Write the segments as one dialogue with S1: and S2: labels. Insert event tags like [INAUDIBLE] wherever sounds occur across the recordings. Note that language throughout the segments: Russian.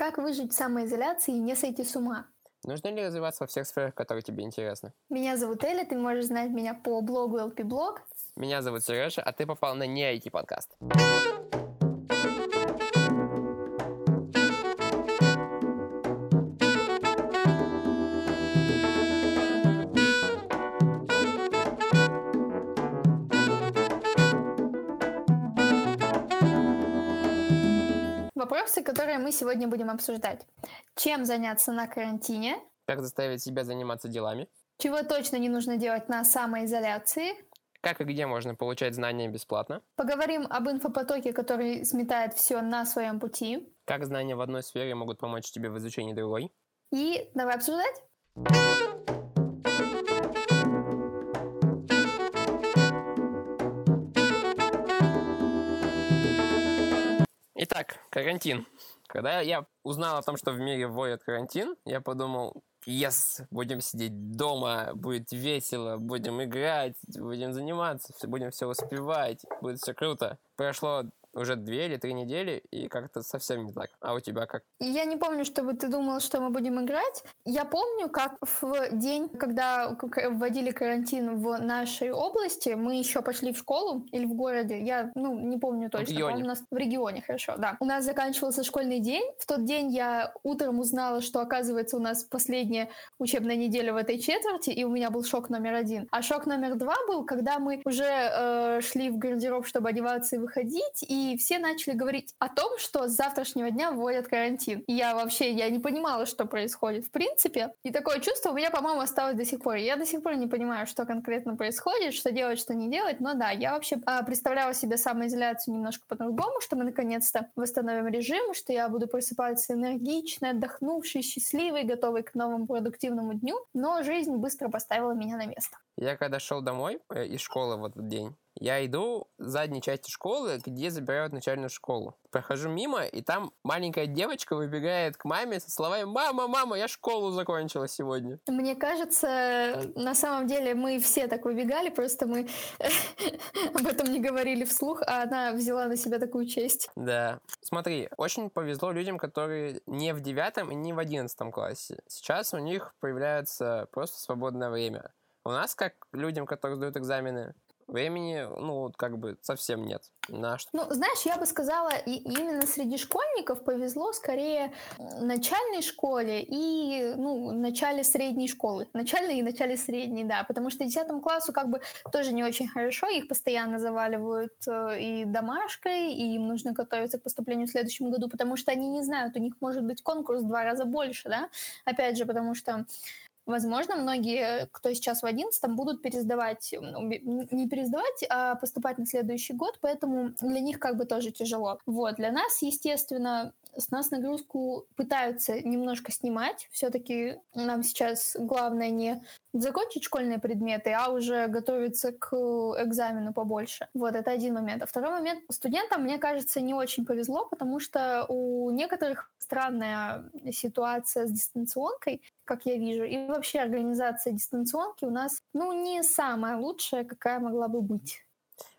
S1: Как выжить в самоизоляции и не сойти с ума?
S2: Нужно ли развиваться во всех сферах, которые тебе интересны?
S1: Меня зовут Эля, ты можешь знать меня по блогу LP Blog.
S2: Меня зовут Сережа, а ты попал на не IT подкаст.
S1: Которые мы сегодня будем обсуждать. Чем заняться на карантине?
S2: Как заставить себя заниматься делами?
S1: Чего точно не нужно делать на самоизоляции?
S2: Как и где можно получать знания бесплатно?
S1: Поговорим об инфопотоке, который сметает все на своем пути.
S2: Как знания в одной сфере могут помочь тебе в изучении другой?
S1: И давай обсуждать.
S2: Итак, карантин. Когда я узнал о том, что в мире вводят карантин, я подумал, yes, будем сидеть дома, будет весело, будем играть, будем заниматься, будем все успевать, будет все круто. Прошло уже две или три недели, и как-то совсем не так. А у тебя как?
S1: Я не помню, чтобы ты думал, что мы будем играть. Я помню, как в день, когда вводили карантин в нашей области, мы еще пошли в школу или в городе. Я, ну, не помню точно. В
S2: регионе.
S1: У нас в регионе, хорошо, да. У нас заканчивался школьный день. В тот день я утром узнала, что, оказывается, у нас последняя учебная неделя в этой четверти, и у меня был шок номер один. А шок номер два был, когда мы уже э, шли в гардероб, чтобы одеваться и выходить, и и все начали говорить о том, что с завтрашнего дня вводят карантин. И я вообще, я не понимала, что происходит в принципе. И такое чувство у меня, по-моему, осталось до сих пор. Я до сих пор не понимаю, что конкретно происходит, что делать, что не делать. Но да, я вообще а, представляла себе самоизоляцию немножко по-другому, что мы наконец-то восстановим режим, что я буду просыпаться энергичной, отдохнувшей, счастливой, готовой к новому продуктивному дню. Но жизнь быстро поставила меня на место.
S2: Я когда шел домой э, из школы в этот день, я иду в задней части школы, где забирают начальную школу. Прохожу мимо, и там маленькая девочка выбегает к маме со словами «Мама, мама, я школу закончила сегодня».
S1: Мне кажется, на самом деле мы все так выбегали, просто мы [LAUGHS] об этом не говорили вслух, а она взяла на себя такую честь.
S2: Да. Смотри, очень повезло людям, которые не в девятом и не в одиннадцатом классе. Сейчас у них появляется просто свободное время. У нас, как людям, которые сдают экзамены, времени, ну, вот как бы совсем нет. На что?
S1: Ну, знаешь, я бы сказала, и именно среди школьников повезло скорее начальной школе и, ну, начале средней школы. Начальной и начале средней, да, потому что 10 классу как бы тоже не очень хорошо, их постоянно заваливают э, и домашкой, и им нужно готовиться к поступлению в следующем году, потому что они не знают, у них может быть конкурс в два раза больше, да, опять же, потому что Возможно, многие, кто сейчас в 11 будут пересдавать, ну, не пересдавать, а поступать на следующий год, поэтому для них как бы тоже тяжело. Вот, для нас, естественно, с нас нагрузку пытаются немножко снимать. Все-таки нам сейчас главное не закончить школьные предметы, а уже готовиться к экзамену побольше. Вот, это один момент. А второй момент. Студентам, мне кажется, не очень повезло, потому что у некоторых странная ситуация с дистанционкой, как я вижу. И вообще организация дистанционки у нас, ну, не самая лучшая, какая могла бы быть.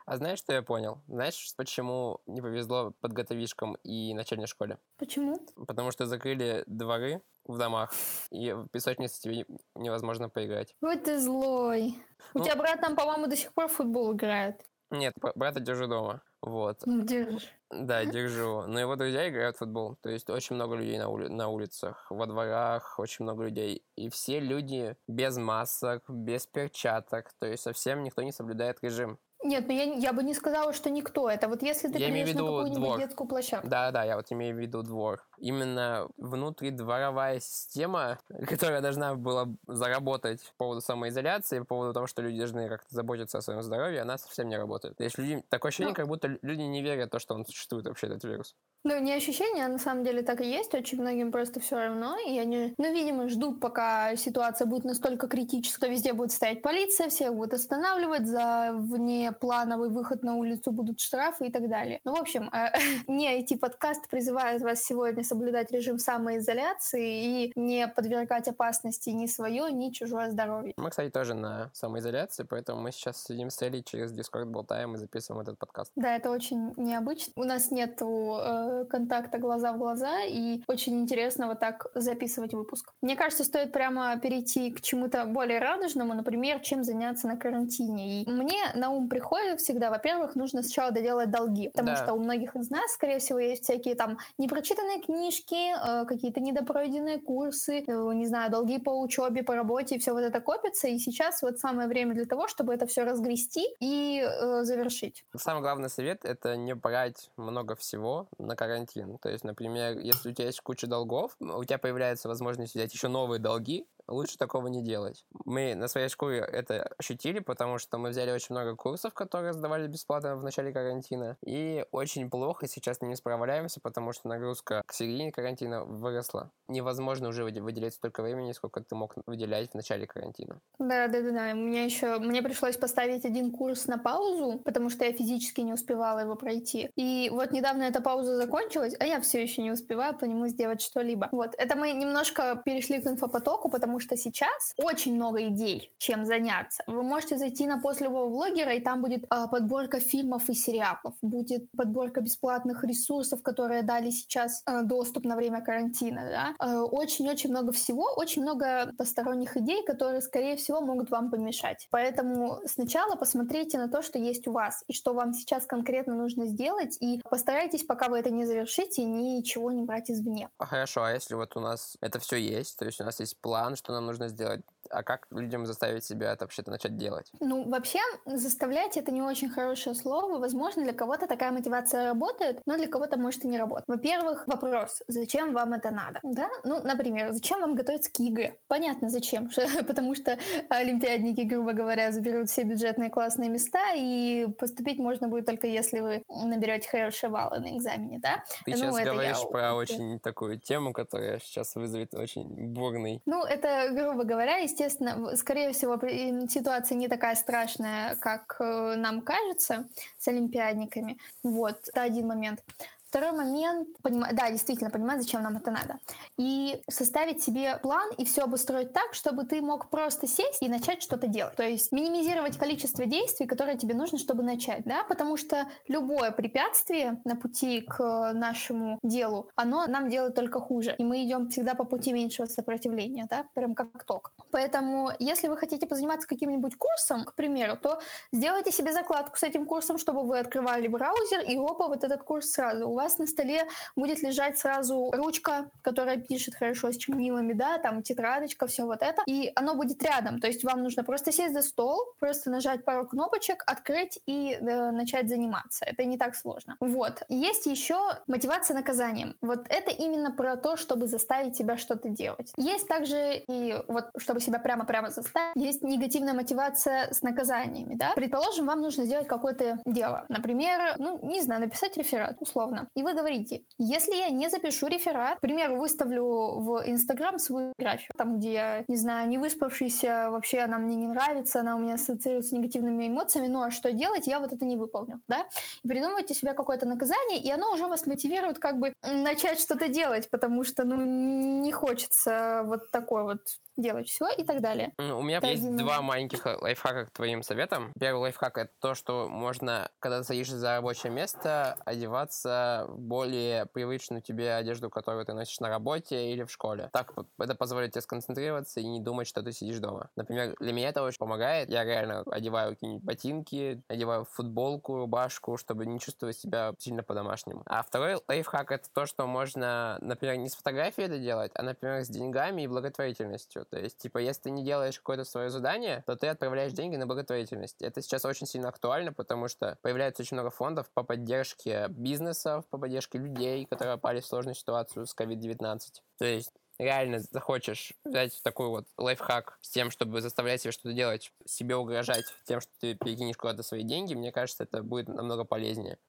S2: А знаешь, что я понял? Знаешь, почему не повезло подготовишкам и начальной школе?
S1: Почему?
S2: Потому что закрыли дворы в домах, и в песочнице тебе невозможно поиграть.
S1: Вот ты злой. У ну, тебя брат там, по-моему, до сих пор в футбол играет.
S2: Нет, брата держу дома. Вот.
S1: Ну, держишь.
S2: Да, держу. Но его друзья играют в футбол. То есть очень много людей на, ули- на улицах, во дворах, очень много людей. И все люди без масок, без перчаток. То есть совсем никто не соблюдает режим.
S1: Нет, ну я, я бы не сказала, что никто. Это вот если ты
S2: я
S1: придешь
S2: на
S1: какую-нибудь
S2: двор.
S1: детскую площадку.
S2: Да, да, я вот имею в виду двор. Именно внутридворовая система, [LAUGHS] которая должна была заработать по поводу самоизоляции, по поводу того, что люди должны как-то заботиться о своем здоровье, она совсем не работает. То есть люди, такое ощущение, ну, как будто люди не верят в то, что он существует вообще, этот вирус.
S1: Ну, не ощущение, а на самом деле так и есть. Очень многим просто все равно. И они, ну, видимо, ждут, пока ситуация будет настолько критическая, везде будет стоять полиция, всех будут останавливать за вне плановый выход на улицу, будут штрафы и так далее. Ну, в общем, э, [LAUGHS] не IT-подкаст призывает вас сегодня соблюдать режим самоизоляции и не подвергать опасности ни свое, ни чужое здоровье.
S2: Мы, кстати, тоже на самоизоляции, поэтому мы сейчас сидим с Элей через Discord болтаем и записываем этот подкаст.
S1: Да, это очень необычно. У нас нет э, контакта глаза в глаза, и очень интересно вот так записывать выпуск. Мне кажется, стоит прямо перейти к чему-то более радужному, например, чем заняться на карантине. И мне на ум приходит всегда, во-первых, нужно сначала доделать долги, потому да. что у многих из нас, скорее всего, есть всякие там непрочитанные книжки, э, какие-то недопройденные курсы, э, не знаю, долги по учебе, по работе, и все вот это копится, и сейчас вот самое время для того, чтобы это все разгрести и э, завершить.
S2: Самый главный совет — это не брать много всего на карантин. То есть, например, если у тебя есть куча долгов, у тебя появляется возможность взять еще новые долги, лучше такого не делать. Мы на своей шкуре это ощутили, потому что мы взяли очень много курсов, которые сдавали бесплатно в начале карантина, и очень плохо сейчас не справляемся, потому что нагрузка к середине карантина выросла. Невозможно уже выделять столько времени, сколько ты мог выделять в начале карантина.
S1: Да, да, да, да. Мне еще мне пришлось поставить один курс на паузу, потому что я физически не успевала его пройти. И вот недавно эта пауза закончилась, а я все еще не успеваю по нему сделать что-либо. Вот, это мы немножко перешли к инфопотоку, потому что сейчас очень много идей, чем заняться. Вы можете зайти на пост любого блогера, и там будет э, подборка фильмов и сериалов, будет подборка бесплатных ресурсов, которые дали сейчас э, доступ на время карантина. Да? Э, очень-очень много всего, очень много посторонних идей, которые, скорее всего, могут вам помешать. Поэтому сначала посмотрите на то, что есть у вас, и что вам сейчас конкретно нужно сделать, и постарайтесь, пока вы это не завершите, ничего не брать извне.
S2: Хорошо, а если вот у нас это все есть, то есть у нас есть план, что нам нужно сделать а как людям заставить себя это вообще-то начать делать?
S1: Ну, вообще, заставлять это не очень хорошее слово. Возможно, для кого-то такая мотивация работает, но для кого-то может и не работать. Во-первых, вопрос, зачем вам это надо? Да? Ну, например, зачем вам готовиться к ЕГЭ? Понятно, зачем. [LAUGHS] Потому что олимпиадники, грубо говоря, заберут все бюджетные классные места, и поступить можно будет только если вы наберете хорошие баллы на экзамене, да?
S2: Ты
S1: ну,
S2: сейчас говоришь я... про очень такую тему, которая сейчас вызовет очень бурный...
S1: Ну, это, грубо говоря, естественно, естественно, скорее всего, ситуация не такая страшная, как э, нам кажется с олимпиадниками. Вот, это один момент. Второй момент, понимаю, да, действительно понимать, зачем нам это надо. И составить себе план и все обустроить так, чтобы ты мог просто сесть и начать что-то делать. То есть минимизировать количество действий, которые тебе нужно, чтобы начать, да, потому что любое препятствие на пути к нашему делу, оно нам делает только хуже. И мы идем всегда по пути меньшего сопротивления, да, прям как ток. Поэтому, если вы хотите позаниматься каким-нибудь курсом, к примеру, то сделайте себе закладку с этим курсом, чтобы вы открывали браузер и опа, вот этот курс сразу. У вас на столе будет лежать сразу ручка, которая пишет хорошо с чернилами, да, там тетрадочка, все вот это, и оно будет рядом. То есть вам нужно просто сесть за стол, просто нажать пару кнопочек, открыть и э, начать заниматься. Это не так сложно. Вот. Есть еще мотивация наказанием. Вот это именно про то, чтобы заставить себя что-то делать. Есть также и вот, чтобы себя прямо-прямо заставить, есть негативная мотивация с наказаниями, да. Предположим, вам нужно сделать какое-то дело. Например, ну, не знаю, написать реферат, условно. И вы говорите, если я не запишу реферат, к примеру, выставлю в Инстаграм свою фотографию, там, где я, не знаю, не выспавшийся, вообще она мне не нравится, она у меня ассоциируется с негативными эмоциями, ну а что делать, я вот это не выполню, да? И придумывайте себе какое-то наказание, и оно уже вас мотивирует как бы начать что-то делать, потому что, ну, не хочется вот такой вот делать все и так далее.
S2: Ну, у меня это есть два маленьких лайфхака к твоим советам. Первый лайфхак это то, что можно, когда ты садишься за рабочее место, одеваться в более привычную тебе одежду, которую ты носишь на работе или в школе. Так это позволит тебе сконцентрироваться и не думать, что ты сидишь дома. Например, для меня это очень помогает. Я реально одеваю какие-нибудь ботинки, одеваю футболку, рубашку, чтобы не чувствовать себя сильно по-домашнему. А второй лайфхак это то, что можно, например, не с фотографией это делать, а, например, с деньгами и благотворительностью. То есть, типа, если ты не делаешь какое-то свое задание, то ты отправляешь деньги на благотворительность. Это сейчас очень сильно актуально, потому что появляется очень много фондов по поддержке бизнесов, по поддержке людей, которые попали в сложную ситуацию с COVID-19. То есть реально захочешь взять такой вот лайфхак с тем, чтобы заставлять себя что-то делать, себе угрожать тем, что ты перекинешь куда-то свои деньги, мне кажется, это будет намного полезнее.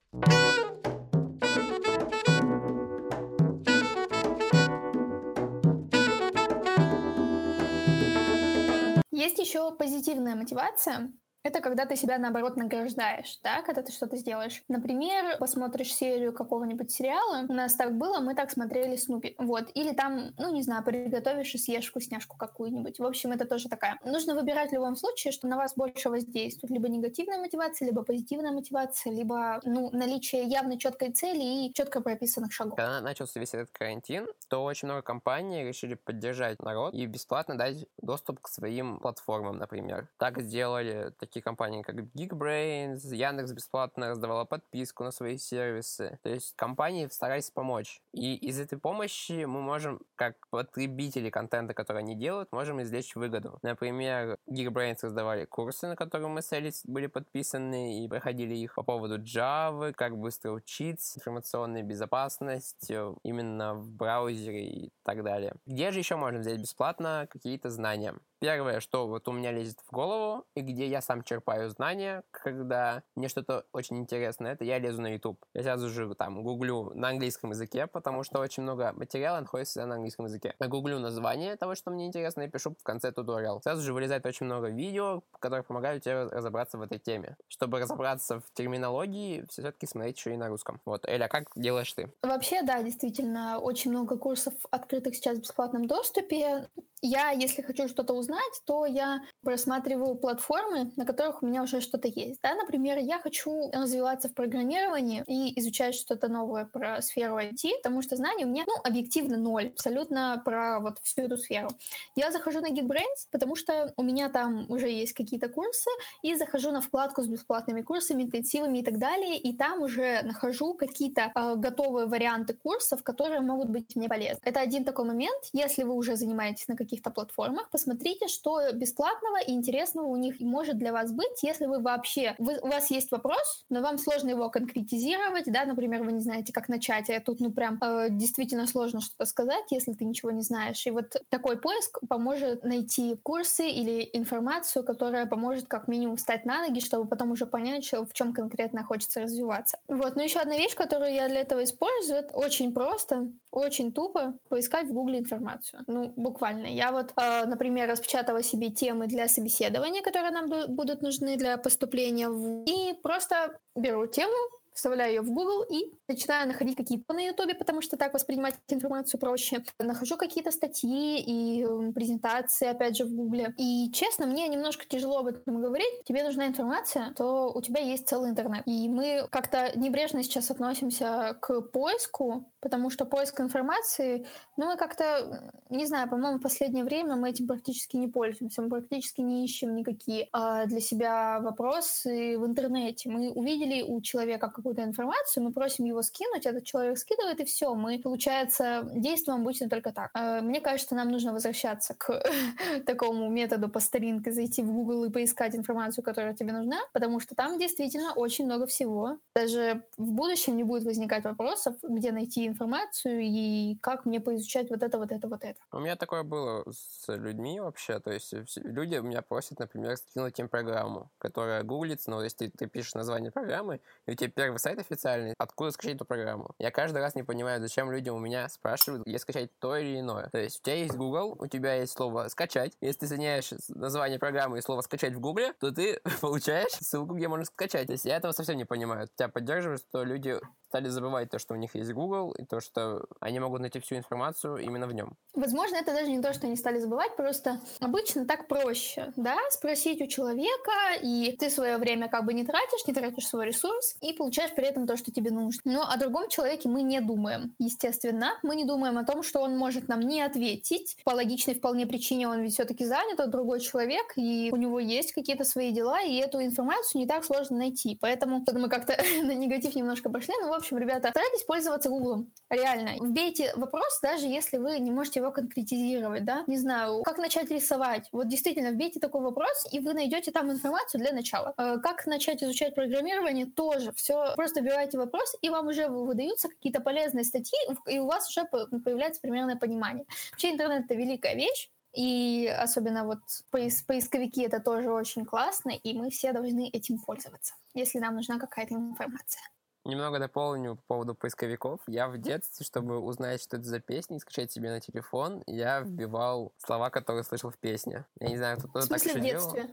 S1: Есть еще позитивная мотивация, это когда ты себя, наоборот, награждаешь, да, когда ты что-то сделаешь. Например, посмотришь серию какого-нибудь сериала, у нас так было, мы так смотрели Снупи, вот, или там, ну, не знаю, приготовишь и съешь вкусняшку какую-нибудь. В общем, это тоже такая. Нужно выбирать в любом случае, что на вас больше воздействует, либо негативная мотивация, либо позитивная мотивация, либо, ну, наличие явно четкой цели и четко прописанных шагов.
S2: Когда начался весь этот карантин, то очень много компаний решили поддержать народ и бесплатно дать доступ к своим платформам, например. Так сделали компании, как Geekbrains, Яндекс бесплатно раздавала подписку на свои сервисы. То есть компании старались помочь. И из этой помощи мы можем, как потребители контента, который они делают, можем извлечь выгоду. Например, Geekbrains раздавали курсы, на которые мы с Элис были подписаны и проходили их по поводу Java, как быстро учиться, информационной безопасности именно в браузере и так далее. Где же еще можно взять бесплатно какие-то знания? Первое, что вот у меня лезет в голову, и где я сам черпаю знания, когда мне что-то очень интересное, это я лезу на YouTube. Я сразу же там гуглю на английском языке, потому что очень много материала находится на английском языке. Я гуглю название того, что мне интересно, и пишу в конце туториал. Сразу же вылезает очень много видео, которые помогают тебе разобраться в этой теме. Чтобы разобраться в терминологии, все-таки смотреть еще и на русском. Вот, Эля, как делаешь ты?
S1: Вообще, да, действительно, очень много курсов открытых сейчас в бесплатном доступе. Я, если хочу что-то узнать, то я просматриваю платформы, на которых у меня уже что-то есть. Да? Например, я хочу развиваться в программировании и изучать что-то новое про сферу IT, потому что знаний у меня, ну, объективно ноль, абсолютно про вот всю эту сферу. Я захожу на Geekbrains, потому что у меня там уже есть какие-то курсы, и захожу на вкладку с бесплатными курсами, интенсивами и так далее, и там уже нахожу какие-то э, готовые варианты курсов, которые могут быть мне полезны. Это один такой момент. Если вы уже занимаетесь на каких каких-то платформах, посмотрите, что бесплатного и интересного у них может для вас быть, если вы вообще, вы, у вас есть вопрос, но вам сложно его конкретизировать, да, например, вы не знаете, как начать, а тут, ну, прям э, действительно сложно что-то сказать, если ты ничего не знаешь. И вот такой поиск поможет найти курсы или информацию, которая поможет как минимум встать на ноги, чтобы потом уже понять, что, в чем конкретно хочется развиваться. Вот, но еще одна вещь, которую я для этого использую, это очень просто, очень тупо поискать в Гугле информацию. Ну, буквально. Я вот, э, например, распечатала себе темы для собеседования, которые нам будут нужны для поступления в... И просто беру тему, вставляю ее в Google и начинаю находить какие-то на YouTube, потому что так воспринимать информацию проще. Нахожу какие-то статьи и презентации, опять же, в Google. И, честно, мне немножко тяжело об этом говорить. Тебе нужна информация, то у тебя есть целый интернет. И мы как-то небрежно сейчас относимся к поиску, потому что поиск информации, ну, мы как-то, не знаю, по-моему, в последнее время мы этим практически не пользуемся. Мы практически не ищем никакие а, для себя вопросы в интернете. Мы увидели у человека какую-то информацию, мы просим его скинуть, этот человек скидывает, и все. Мы, получается, действуем обычно только так. А, мне кажется, нам нужно возвращаться к [LAUGHS] такому методу по старинке, зайти в Google и поискать информацию, которая тебе нужна, потому что там действительно очень много всего. Даже в будущем не будет возникать вопросов, где найти информацию и как мне поизучать вот это, вот это, вот это.
S2: У меня такое было с людьми вообще, то есть люди меня просят, например, скинуть им программу, которая гуглится, но если ты, ты пишешь название программы, и у тебя первый сайт официальный, откуда скачать эту программу? Я каждый раз не понимаю, зачем люди у меня спрашивают, где скачать то или иное. То есть у тебя есть Google, у тебя есть слово «скачать». Если ты соединяешь название программы и слово «скачать» в Гугле, то ты [LAUGHS] получаешь ссылку, где можно скачать. То есть я этого совсем не понимаю. Тебя поддерживают, что люди стали забывать то, что у них есть Google, и то, что они могут найти всю информацию именно в нем.
S1: Возможно, это даже не то, что они стали забывать, просто обычно так проще, да, спросить у человека, и ты свое время как бы не тратишь, не тратишь свой ресурс, и получаешь при этом то, что тебе нужно. Но о другом человеке мы не думаем, естественно. Мы не думаем о том, что он может нам не ответить. По логичной вполне причине он ведь все-таки занят, он другой человек, и у него есть какие-то свои дела, и эту информацию не так сложно найти. Поэтому [LAUGHS] мы как-то [LAUGHS] на негатив немножко пошли, но, в общем, ребята, старайтесь пользоваться Гуглом. Реально. Вбейте вопрос, даже если вы не можете его конкретизировать, да? Не знаю, как начать рисовать. Вот действительно, вбейте такой вопрос, и вы найдете там информацию для начала. Э, как начать изучать программирование, тоже. Все, просто вбивайте вопрос, и вам уже выдаются какие-то полезные статьи, и у вас уже появляется примерное понимание. Вообще интернет — это великая вещь, и особенно вот поис поисковики это тоже очень классно, и мы все должны этим пользоваться, если нам нужна какая-то информация.
S2: Немного дополню по поводу поисковиков. Я в детстве, чтобы узнать, что это за песня, и скачать себе на телефон, я вбивал слова, которые слышал в песне. Я не знаю, кто-то
S1: так еще
S2: в детстве?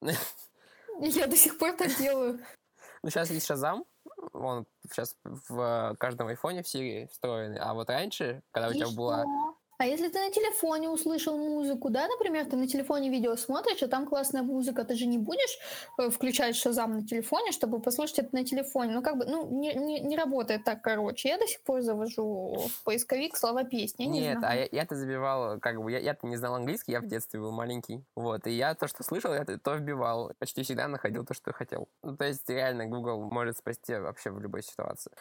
S2: [LAUGHS]
S1: я до сих пор так делаю.
S2: Ну, сейчас есть Шазам, он сейчас в каждом айфоне в Сирии встроенный, а вот раньше, когда у тебя была
S1: а если ты на телефоне услышал музыку, да, например, ты на телефоне видео смотришь, а там классная музыка, ты же не будешь э, включать шазам на телефоне, чтобы послушать это на телефоне. Ну, как бы, ну, не, не, не работает так, короче. Я до сих пор завожу в поисковик слова песни.
S2: Я Нет,
S1: не
S2: а я, я-то забивал, как бы, я, я-то не знал английский, я в детстве был маленький. Вот, и я то, что слышал, я то вбивал. Почти всегда находил то, что хотел. Ну, то есть, реально, Google может спасти вообще в любой ситуации.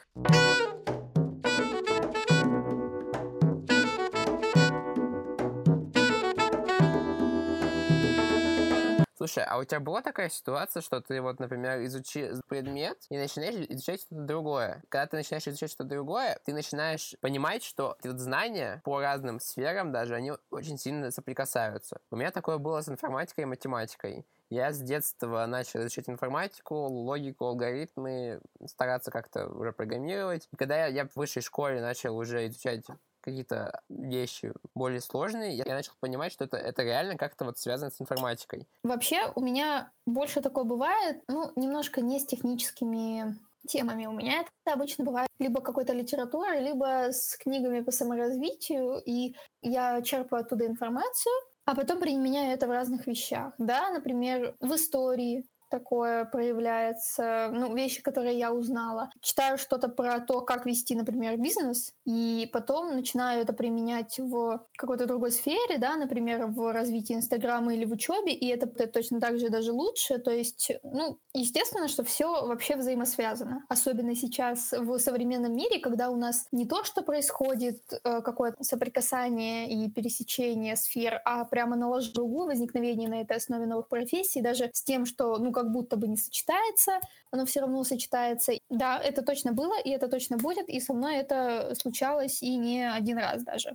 S2: Слушай, а у тебя была такая ситуация, что ты вот, например, изучи предмет и начинаешь изучать что-то другое? Когда ты начинаешь изучать что-то другое, ты начинаешь понимать, что вот знания по разным сферам даже, они очень сильно соприкасаются. У меня такое было с информатикой и математикой. Я с детства начал изучать информатику, логику, алгоритмы, стараться как-то уже программировать. И когда я, я в высшей школе начал уже изучать какие-то вещи более сложные, я начал понимать, что это, это реально как-то вот связано с информатикой.
S1: Вообще у меня больше такое бывает, ну, немножко не с техническими темами. У меня это обычно бывает либо какой-то литературой, либо с книгами по саморазвитию, и я черпаю оттуда информацию, а потом применяю это в разных вещах. Да, например, в истории, такое проявляется, ну, вещи, которые я узнала. Читаю что-то про то, как вести, например, бизнес, и потом начинаю это применять в какой-то другой сфере, да, например, в развитии Инстаграма или в учебе, и это точно так же даже лучше. То есть, ну, естественно, что все вообще взаимосвязано. Особенно сейчас в современном мире, когда у нас не то, что происходит э, какое-то соприкасание и пересечение сфер, а прямо на другую возникновение на этой основе новых профессий, даже с тем, что, ну, как будто бы не сочетается, оно все равно сочетается. Да, это точно было, и это точно будет, и со мной это случалось и не один раз даже.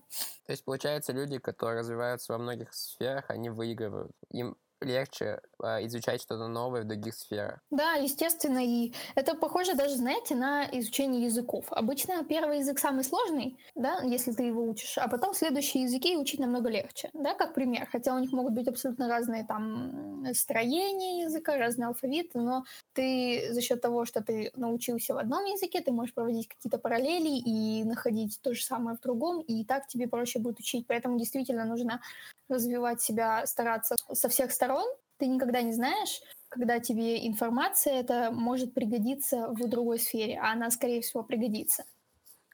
S2: То есть, получается, люди, которые развиваются во многих сферах, они выигрывают. Им легче э, изучать что-то новое в других сферах.
S1: Да, естественно, и это похоже даже, знаете, на изучение языков. Обычно первый язык самый сложный, да, если ты его учишь, а потом следующие языки учить намного легче, да, как пример. Хотя у них могут быть абсолютно разные там строения языка, разные алфавиты, но ты за счет того, что ты научился в одном языке, ты можешь проводить какие-то параллели и находить то же самое в другом, и так тебе проще будет учить. Поэтому действительно нужно развивать себя, стараться со всех сторон. Ты никогда не знаешь, когда тебе информация это может пригодиться в другой сфере, а она, скорее всего, пригодится.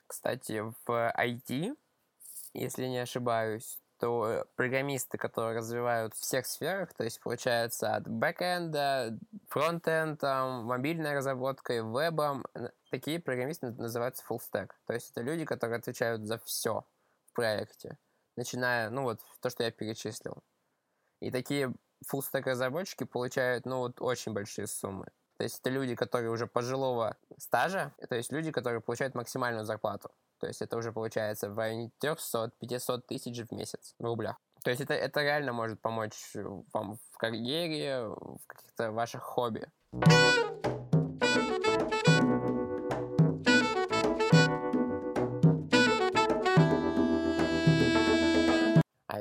S2: Кстати, в IT, если не ошибаюсь, то программисты, которые развивают в всех сферах, то есть получается от бэкэнда, фронтенда, мобильной разработкой, вебом, такие программисты называются full stack. То есть это люди, которые отвечают за все в проекте начиная, ну вот, то, что я перечислил. И такие фуллстек разработчики получают, ну вот, очень большие суммы. То есть это люди, которые уже пожилого стажа, то есть люди, которые получают максимальную зарплату. То есть это уже получается в районе 300-500 тысяч в месяц в рублях. То есть это, это реально может помочь вам в карьере, в каких-то ваших хобби.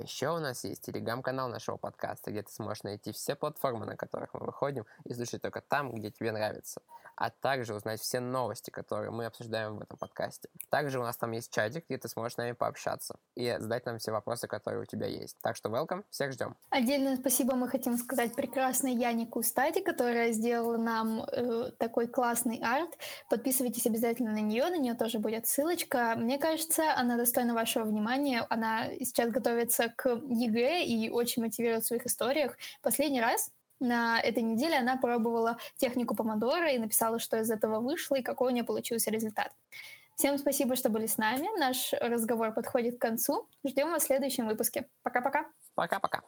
S2: Еще у нас есть телеграм-канал нашего подкаста, где ты сможешь найти все платформы, на которых мы выходим, и слушать только там, где тебе нравится. А также узнать все новости, которые мы обсуждаем в этом подкасте. Также у нас там есть чатик, где ты сможешь с нами пообщаться и задать нам все вопросы, которые у тебя есть. Так что welcome, всех ждем.
S1: Отдельное спасибо мы хотим сказать прекрасной Яне Кустади, которая сделала нам э, такой классный арт. Подписывайтесь обязательно на нее, на нее тоже будет ссылочка. Мне кажется, она достойна вашего внимания. Она сейчас готовится к ЕГЭ и очень мотивирует в своих историях. Последний раз на этой неделе она пробовала технику помодора и написала, что из этого вышло и какой у нее получился результат. Всем спасибо, что были с нами. Наш разговор подходит к концу. Ждем вас в следующем выпуске. Пока-пока.
S2: Пока-пока.